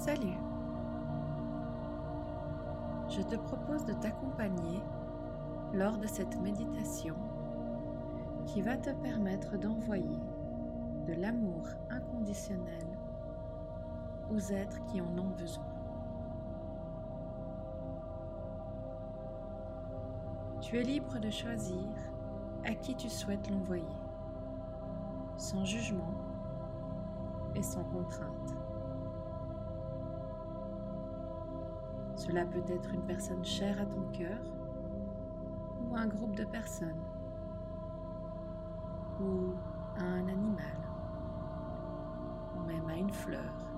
Salut Je te propose de t'accompagner lors de cette méditation qui va te permettre d'envoyer de l'amour inconditionnel aux êtres qui en ont besoin. Tu es libre de choisir à qui tu souhaites l'envoyer, sans jugement et sans contrainte. Cela peut être une personne chère à ton cœur ou un groupe de personnes ou un animal ou même à une fleur.